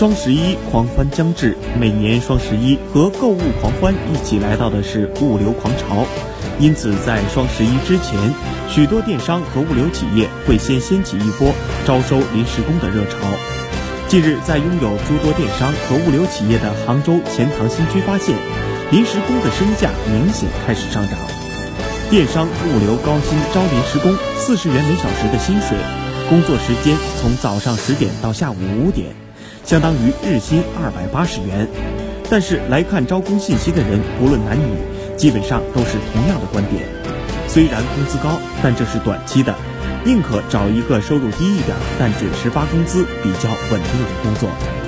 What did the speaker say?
双十一狂欢将至，每年双十一和购物狂欢一起来到的是物流狂潮，因此在双十一之前，许多电商和物流企业会先掀起一波招收临时工的热潮。近日，在拥有诸多电商和物流企业的杭州钱塘新区发现，临时工的身价明显开始上涨。电商物流高薪招临时工，四十元每小时的薪水，工作时间从早上十点到下午五点。相当于日薪二百八十元，但是来看招工信息的人，不论男女，基本上都是同样的观点。虽然工资高，但这是短期的，宁可找一个收入低一点但准时发工资、比较稳定的工作。